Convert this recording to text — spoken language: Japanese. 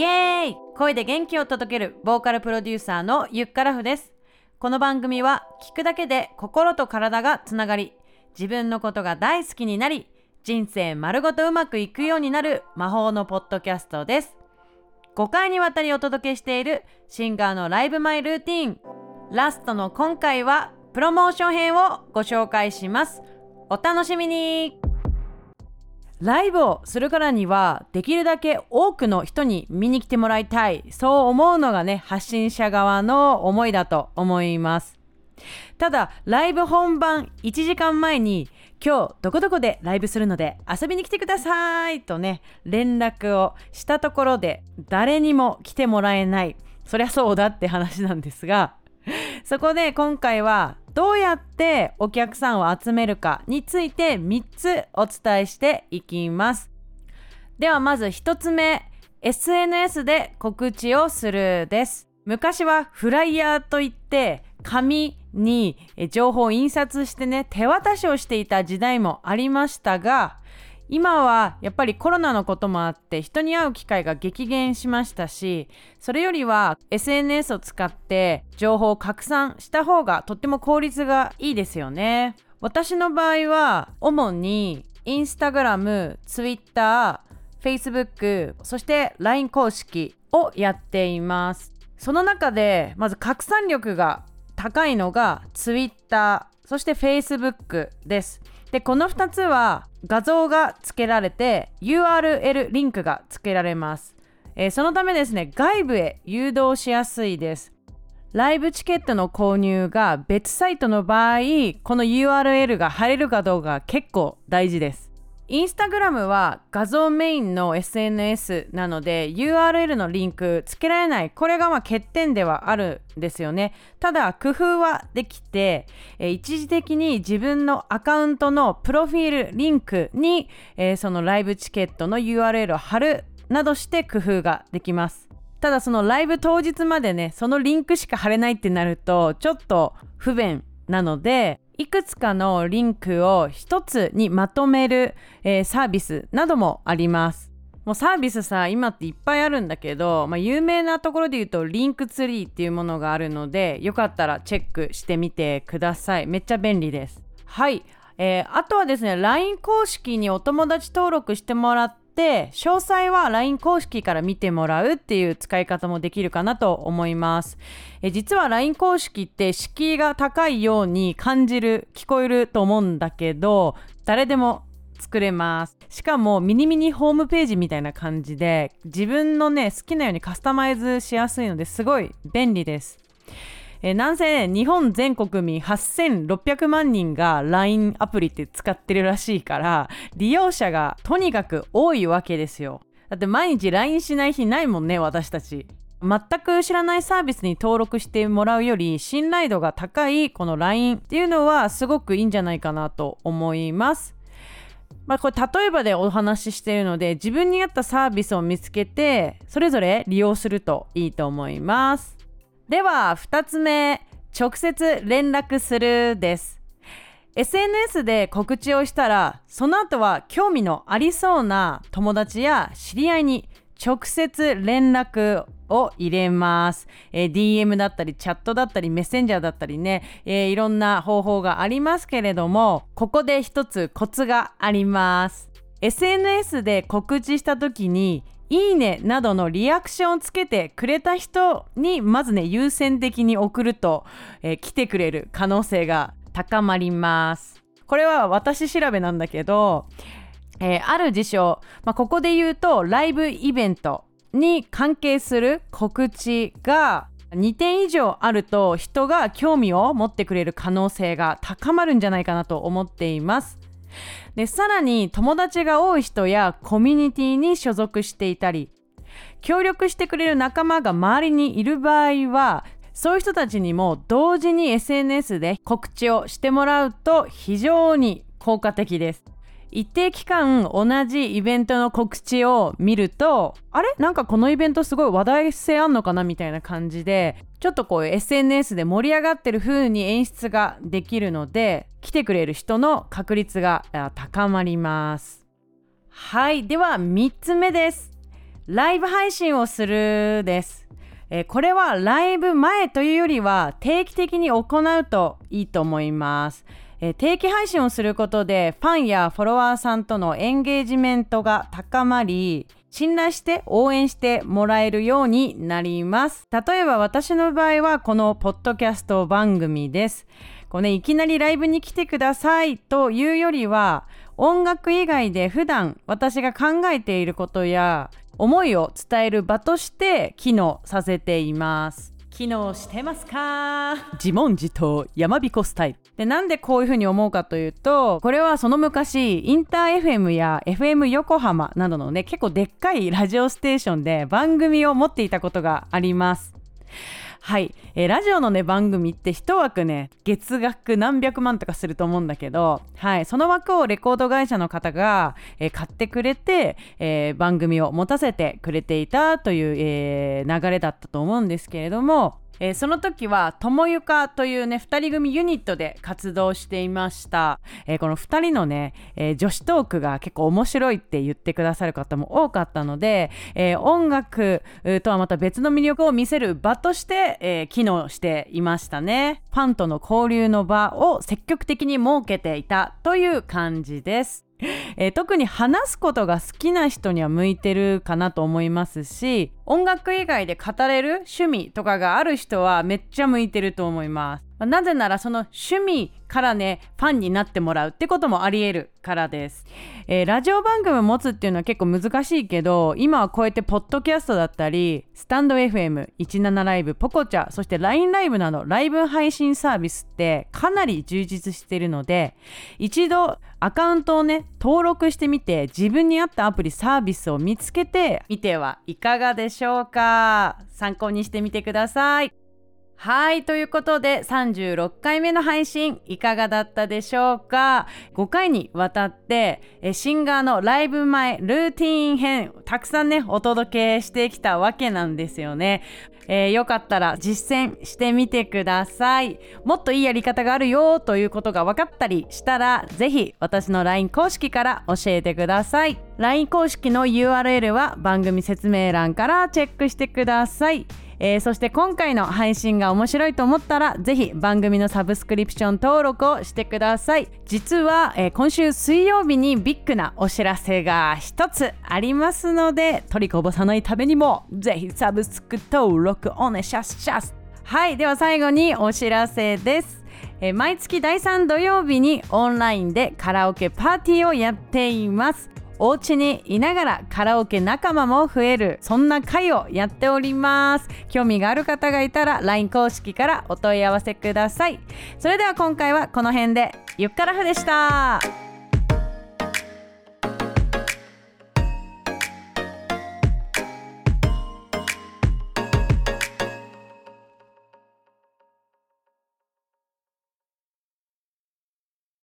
イエーイ声で元気を届けるボーカルプロデューサーのゆっからふです。この番組は聞くだけで心と体がつながり自分のことが大好きになり人生丸ごとうまくいくようになる魔法のポッドキャストです。5回にわたりお届けしているシンガーのライブマイルーティン。ラストの今回はプロモーション編をご紹介します。お楽しみに。ライブをするからにはできるだけ多くの人に見に来てもらいたい。そう思うのがね発信者側の思いだと思います。ただライブ本番1時間前に今日どこどこでライブするので遊びに来てくださいとね連絡をしたところで誰にも来てもらえない。そりゃそうだって話なんですがそこで今回はどうやってお客さんを集めるかについて3つお伝えしていきます。ではまず1つ目 SNS で告知をするです。昔はフライヤーといって紙に情報を印刷してね手渡しをしていた時代もありましたが今はやっぱりコロナのこともあって人に会う機会が激減しましたしそれよりは SNS を使って情報を拡散した方がとっても効率がいいですよね。私の場合は主にインスタグラム、ツイッター、フェイスブックそして LINE 公式をやっています。その中でまず拡散力が高いのがツイッターそして Facebook です。でこの2つは画像が付けられて URL リンクが付けられます、えー、そのためですね外部へ誘導しやすいです。ライブチケットの購入が別サイトの場合この URL が貼れるかどうか結構大事です。インスタグラムは画像メインの SNS なので URL のリンクつけられないこれがまあ欠点ではあるんですよね。ただ工夫はできて、え、一時的に自分のアカウントのプロフィールリンクに、え、そのライブチケットの URL を貼るなどして工夫ができます。ただそのライブ当日までねそのリンクしか貼れないってなるとちょっと不便なのでいくつかのリンクを一つにまとめる、えー、サービスなどもあります。もうサービスさ今っていっぱいあるんだけど、まあ、有名なところで言うとリンクツリーっていうものがあるのでよかったらチェックしてみてください。めっちゃ便利です。はい。えー、あとはですね LINE 公式にお友達登録してもらっで詳細は LINE 公式から見てもらうっていう使い方もできるかなと思います。え実は LINE 公式って敷居が高いように感じる聞こえると思うんだけど誰でも作れます。しかもミニミニホームページみたいな感じで自分のね好きなようにカスタマイズしやすいのですごい便利です。えー、なんせ日本全国民8600万人が LINE アプリって使ってるらしいから利用者がとにかく多いわけですよ。だって毎日 LINE しない日ないもんね私たち。全く知らないサービスに登録してもらうより信頼度が高いこの LINE っていうのはすごくいいんじゃないかなと思います。まあ、これ例えばでお話ししているので自分に合ったサービスを見つけてそれぞれ利用するといいと思います。では2つ目直接連絡するです。SNS で告知をしたらその後は興味のありそうな友達や知り合いに直接連絡を入れます、えー、DM だったりチャットだったりメッセンジャーだったりね、えー、いろんな方法がありますけれどもここで一つコツがあります。SNS で告知した時にいいねなどのリアクションをつけてくれた人にまずね優先的に送ると、えー、来てくれる可能性が高まります。これは私調べなんだけど、えー、ある事象、まあ、ここで言うとライブイベントに関係する告知が2点以上あると人が興味を持ってくれる可能性が高まるんじゃないかなと思っています。でさらに友達が多い人やコミュニティに所属していたり協力してくれる仲間が周りにいる場合はそういう人たちにも同時に SNS で告知をしてもらうと非常に効果的です。一定期間同じイベントの告知を見るとあれ？なんかこのイベントすごい話題性あんのかな？みたいな感じでちょっとこう SNS で盛り上がってる風に演出ができるので来てくれる人の確率が高まりますはいでは3つ目ですライブ配信をするです。えこれはライブ前というよりは定期的に行うといいと思います。え定期配信をすることでファンやフォロワーさんとのエンゲージメントが高まり信頼して応援してもらえるようになります。例えば私の場合はこのポッドキャスト番組です。こうねいきなりライブに来てくださいというよりは音楽以外で普段私が考えていることや思いを伝える場として機能させています。機能してますか？自問自答山彦スタイル。でなんでこういうふうに思うかというとこれはその昔インター FM や FM 横浜などのね結構でっかいラジオステーションで番組を持っていたことがあります。はい、えーラジオのね番組って一枠ね月額何百万とかすると思うんだけど、はい、その枠をレコード会社の方が、えー買ってくれて、えー番組を持たせてくれていたという、え流れだったと思うんですけれども、えーその時はともゆかというね2人組ユニットで活動していました、えーこの2人のね、えー女子トークが結構面白いって言ってくださる方も多かったので、え音楽とはまた別の魅力を見せる場として、え機能していましたね。ファンとの交流の場を積極的に設けていたという感じです。えー特に話すことが好きな人には向いてるかなと思いますし音楽以外で語れる趣味とかがある人はめっちゃ向いてると思います。まあなぜならその趣味からねファンになってもらうってこともありえるからです、えーラジオ番組を持つっていうのは結構難しいけど今はこうやってポッドキャストだったりスタンド FM17 ライブポコチャそして LINE ライブなどライブ配信サービスってかなり充実しているので一度アカウントをね登録してみて自分に合ったアプリサービスを見つけてみてはいかがでしょうか。参考にしてみてください。はいということで36回目の配信いかがだったでしょうか？5回にわたってえシンガーのライブ前ルーティン編たくさんねお届けしてきたわけなんですよね、えーよかったら実践してみてください。もっといいやり方があるよということが分かったりしたらぜひ私の LINE 公式から教えてください。LINE 公式の URL は番組説明欄からチェックしてください。えーそして今回の配信が面白いと思ったらぜひ番組のサブスクリプション登録をしてください。実は、えー今週水曜日にビッグなお知らせが一つありますので取りこぼさないためにもぜひサブスク登録お願いします。はいでは最後にお知らせです。え毎月第3土曜日にオンラインでカラオケパーティーをやっています。お家にいながらカラオケ仲間も増える。そんな会をやっております。興味がある方がいたら LINE 公式からお問い合わせください。それでは今回はこの辺で。ゆっからふでした。